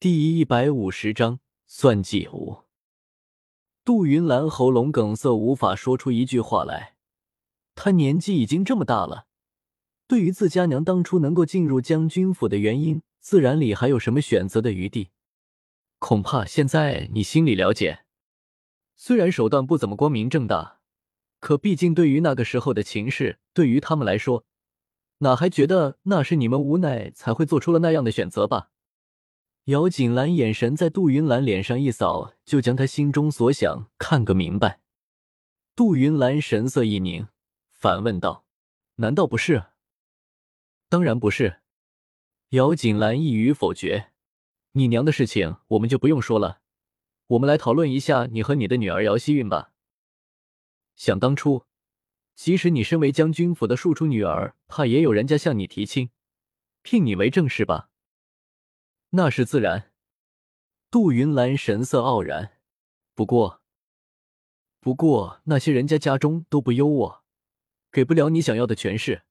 第一百五十章算计五。杜云兰喉咙梗塞，无法说出一句话来。她年纪已经这么大了，对于自家娘当初能够进入将军府的原因，自然里还有什么选择的余地？恐怕现在你心里了解。虽然手段不怎么光明正大，可毕竟对于那个时候的情势，对于他们来说，哪还觉得那是你们无奈才会做出了那样的选择吧？姚锦兰眼神在杜云兰脸上一扫，就将他心中所想看个明白。杜云兰神色一凝，反问道：“难道不是？”“当然不是。”姚锦兰一语否决。“你娘的事情我们就不用说了，我们来讨论一下你和你的女儿姚希韵吧。想当初，即使你身为将军府的庶出女儿，怕也有人家向你提亲，聘你为正室吧？”那是自然。杜云兰神色傲然。不过，不过那些人家家中都不优渥，给不了你想要的权势、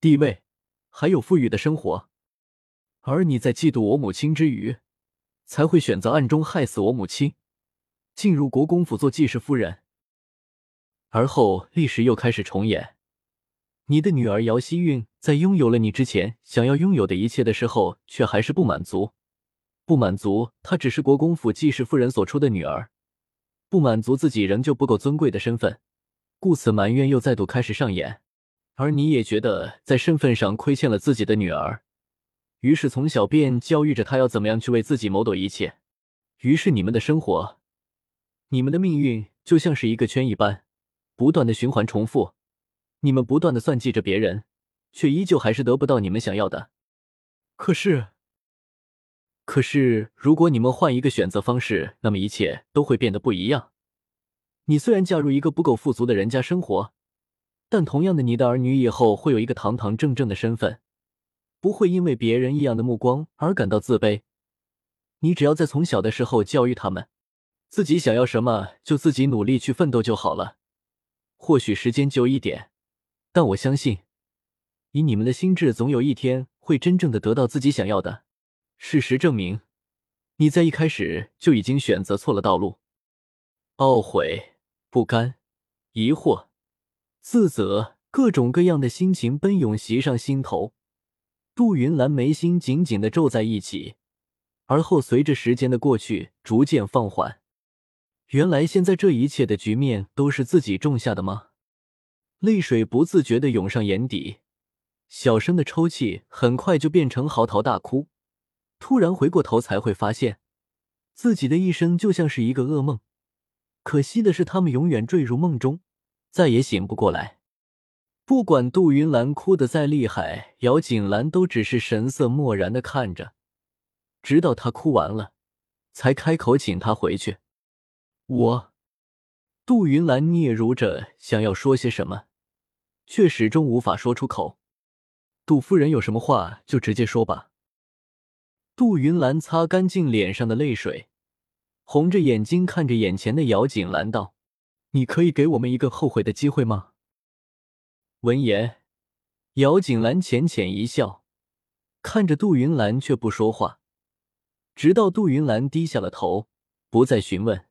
地位，还有富裕的生活。而你在嫉妒我母亲之余，才会选择暗中害死我母亲，进入国公府做继室夫人。而后历史又开始重演。你的女儿姚希韵在拥有了你之前想要拥有的一切的时候，却还是不满足。不满足她只是国公府继室夫人所出的女儿，不满足自己仍旧不够尊贵的身份，故此埋怨又再度开始上演。而你也觉得在身份上亏欠了自己的女儿，于是从小便教育着她要怎么样去为自己谋夺一切。于是你们的生活，你们的命运就像是一个圈一般，不断的循环重复。你们不断的算计着别人，却依旧还是得不到你们想要的。可是，可是，如果你们换一个选择方式，那么一切都会变得不一样。你虽然嫁入一个不够富足的人家生活，但同样的，你的儿女以后会有一个堂堂正正的身份，不会因为别人异样的目光而感到自卑。你只要在从小的时候教育他们，自己想要什么就自己努力去奋斗就好了。或许时间久一点。但我相信，以你们的心智，总有一天会真正的得到自己想要的。事实证明，你在一开始就已经选择错了道路。懊悔、不甘、疑惑、自责，各种各样的心情奔涌袭上心头。杜云兰眉心紧紧的皱在一起，而后随着时间的过去，逐渐放缓。原来，现在这一切的局面都是自己种下的吗？泪水不自觉的涌上眼底，小声的抽泣，很快就变成嚎啕大哭。突然回过头，才会发现自己的一生就像是一个噩梦。可惜的是，他们永远坠入梦中，再也醒不过来。不管杜云兰哭得再厉害，姚锦兰都只是神色漠然的看着，直到她哭完了，才开口请她回去。我，杜云兰嗫嚅着，想要说些什么。却始终无法说出口。杜夫人有什么话就直接说吧。杜云兰擦干净脸上的泪水，红着眼睛看着眼前的姚锦兰道：“你可以给我们一个后悔的机会吗？”闻言，姚锦兰浅浅一笑，看着杜云兰却不说话，直到杜云兰低下了头，不再询问。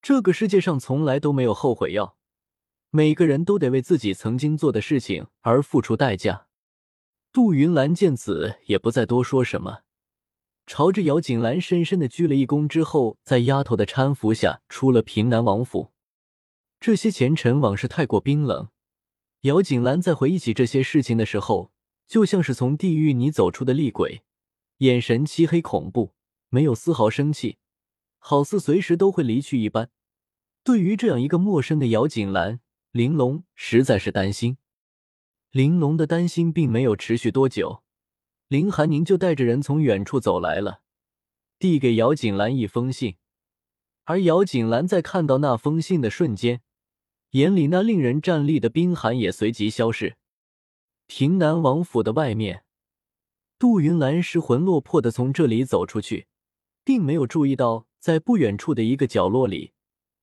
这个世界上从来都没有后悔药。每个人都得为自己曾经做的事情而付出代价。杜云兰见此，也不再多说什么，朝着姚锦兰深深的鞠了一躬之后，在丫头的搀扶下出了平南王府。这些前尘往事太过冰冷，姚锦兰在回忆起这些事情的时候，就像是从地狱里走出的厉鬼，眼神漆黑恐怖，没有丝毫生气，好似随时都会离去一般。对于这样一个陌生的姚锦兰，玲珑实在是担心，玲珑的担心并没有持续多久，林寒宁就带着人从远处走来了，递给姚锦兰一封信。而姚锦兰在看到那封信的瞬间，眼里那令人战栗的冰寒也随即消逝。平南王府的外面，杜云兰失魂落魄的从这里走出去，并没有注意到在不远处的一个角落里，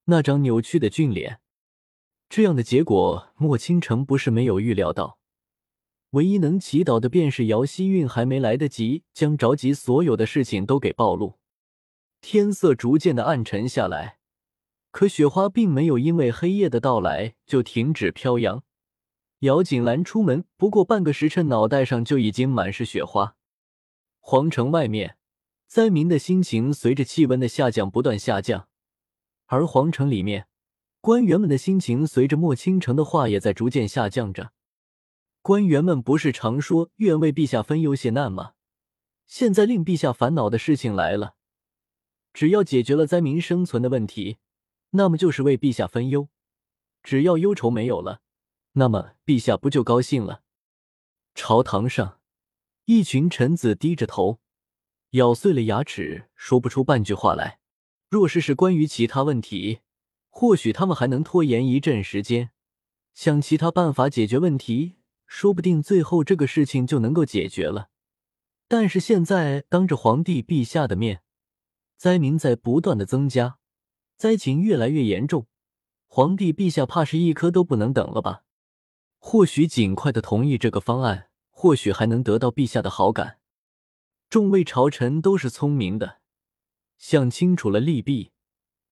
那张扭曲的俊脸。这样的结果，莫倾城不是没有预料到。唯一能祈祷的便是姚希韵还没来得及将着急所有的事情都给暴露。天色逐渐的暗沉下来，可雪花并没有因为黑夜的到来就停止飘扬。姚锦兰出门不过半个时辰，脑袋上就已经满是雪花。皇城外面，灾民的心情随着气温的下降不断下降，而皇城里面，官员们的心情随着莫倾城的话也在逐渐下降着。官员们不是常说愿为陛下分忧解难吗？现在令陛下烦恼的事情来了，只要解决了灾民生存的问题，那么就是为陛下分忧。只要忧愁没有了，那么陛下不就高兴了？朝堂上，一群臣子低着头，咬碎了牙齿，说不出半句话来。若是是关于其他问题，或许他们还能拖延一阵时间，想其他办法解决问题。说不定最后这个事情就能够解决了，但是现在当着皇帝陛下的面，灾民在不断的增加，灾情越来越严重，皇帝陛下怕是一刻都不能等了吧？或许尽快的同意这个方案，或许还能得到陛下的好感。众位朝臣都是聪明的，想清楚了利弊，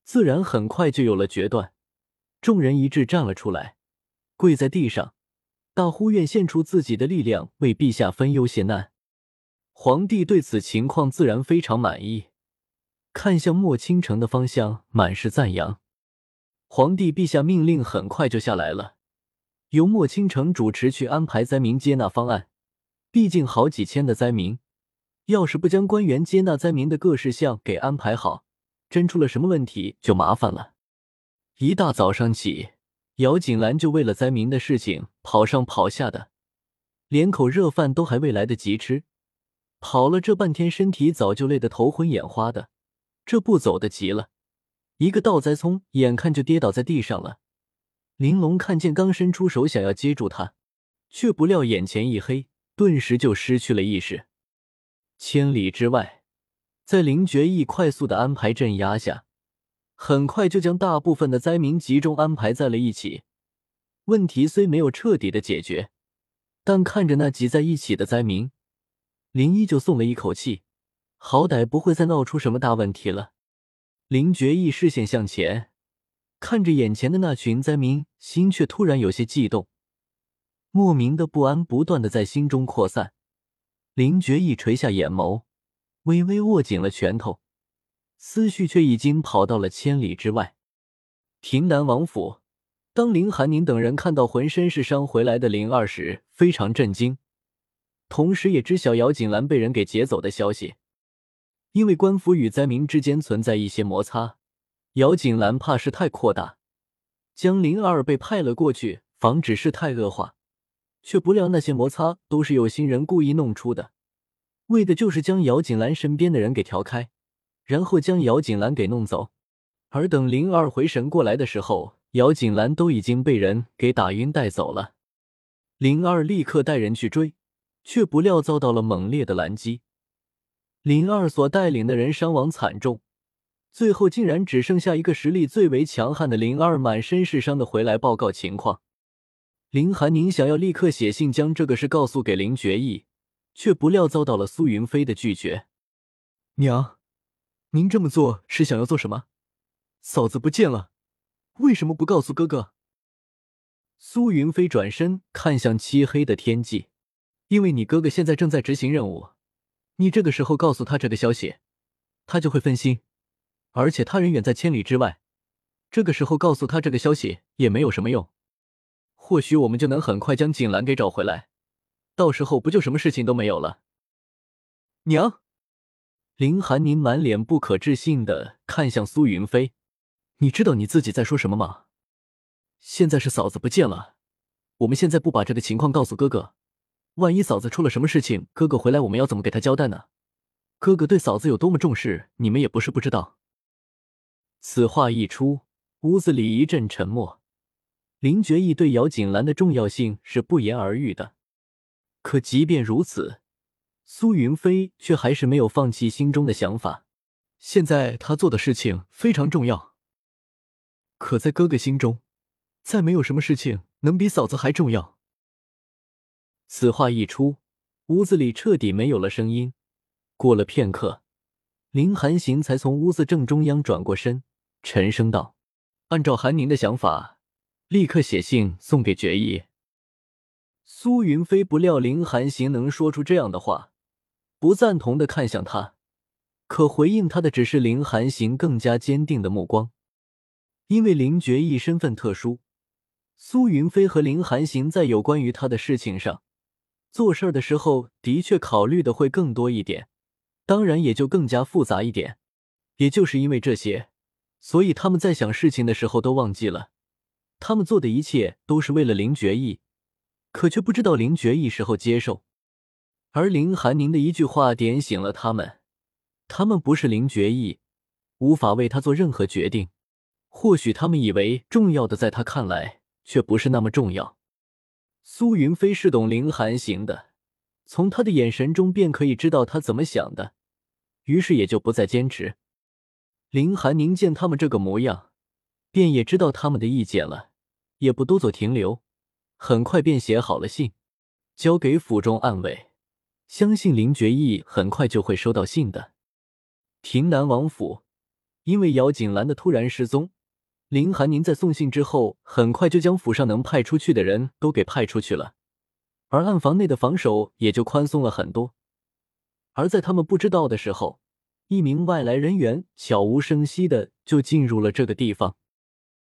自然很快就有了决断。众人一致站了出来，跪在地上。大呼愿献出自己的力量为陛下分忧解难。皇帝对此情况自然非常满意，看向莫倾城的方向，满是赞扬。皇帝陛下命令很快就下来了，由莫倾城主持去安排灾民接纳方案。毕竟好几千的灾民，要是不将官员接纳灾民的各事项给安排好，真出了什么问题就麻烦了。一大早上起。姚锦兰就为了灾民的事情跑上跑下的，连口热饭都还未来得及吃，跑了这半天，身体早就累得头昏眼花的，这步走的急了，一个倒栽葱，眼看就跌倒在地上了。玲珑看见，刚伸出手想要接住他，却不料眼前一黑，顿时就失去了意识。千里之外，在林觉义快速的安排镇压下。很快就将大部分的灾民集中安排在了一起。问题虽没有彻底的解决，但看着那挤在一起的灾民，林依就松了一口气，好歹不会再闹出什么大问题了。林觉义视线向前，看着眼前的那群灾民，心却突然有些悸动，莫名的不安不断的在心中扩散。林觉义垂下眼眸，微微握紧了拳头。思绪却已经跑到了千里之外。平南王府，当林寒宁等人看到浑身是伤回来的灵儿时，非常震惊，同时也知晓姚锦兰被人给劫走的消息。因为官府与灾民之间存在一些摩擦，姚锦兰怕事态扩大，将灵儿被派了过去，防止事态恶化。却不料那些摩擦都是有心人故意弄出的，为的就是将姚锦兰身边的人给调开。然后将姚锦兰给弄走，而等灵儿回神过来的时候，姚锦兰都已经被人给打晕带走了。灵儿立刻带人去追，却不料遭到了猛烈的拦击。灵儿所带领的人伤亡惨重，最后竟然只剩下一个实力最为强悍的灵儿满身是伤的回来报告情况。林寒宁想要立刻写信将这个事告诉给林觉义，却不料遭到了苏云飞的拒绝。娘。您这么做是想要做什么？嫂子不见了，为什么不告诉哥哥？苏云飞转身看向漆黑的天际，因为你哥哥现在正在执行任务，你这个时候告诉他这个消息，他就会分心，而且他人远在千里之外，这个时候告诉他这个消息也没有什么用。或许我们就能很快将锦兰给找回来，到时候不就什么事情都没有了？娘。林寒宁满脸不可置信的看向苏云飞：“你知道你自己在说什么吗？现在是嫂子不见了，我们现在不把这个情况告诉哥哥，万一嫂子出了什么事情，哥哥回来我们要怎么给他交代呢？哥哥对嫂子有多么重视，你们也不是不知道。”此话一出，屋子里一阵沉默。林觉义对姚锦兰的重要性是不言而喻的，可即便如此。苏云飞却还是没有放弃心中的想法。现在他做的事情非常重要，可在哥哥心中，再没有什么事情能比嫂子还重要。此话一出，屋子里彻底没有了声音。过了片刻，林寒行才从屋子正中央转过身，沉声道：“按照韩宁的想法，立刻写信送给决议。”苏云飞不料林寒行能说出这样的话，不赞同的看向他，可回应他的只是林寒行更加坚定的目光。因为林觉义身份特殊，苏云飞和林寒行在有关于他的事情上。做事的时候的确考虑的会更多一点，当然也就更加复杂一点。也就是因为这些，所以他们在想事情的时候都忘记了，他们做的一切都是为了林觉意，可却不知道林觉意时候接受。而林寒宁的一句话点醒了他们，他们不是林觉意，无法为他做任何决定。或许他们以为重要的，在他看来却不是那么重要。苏云飞是懂林寒行的，从他的眼神中便可以知道他怎么想的，于是也就不再坚持。林寒宁见他们这个模样，便也知道他们的意见了，也不多做停留，很快便写好了信，交给府中暗卫。相信林觉义很快就会收到信的。亭南王府，因为姚锦兰的突然失踪。林寒宁在送信之后，很快就将府上能派出去的人都给派出去了，而暗房内的防守也就宽松了很多。而在他们不知道的时候，一名外来人员悄无声息的就进入了这个地方。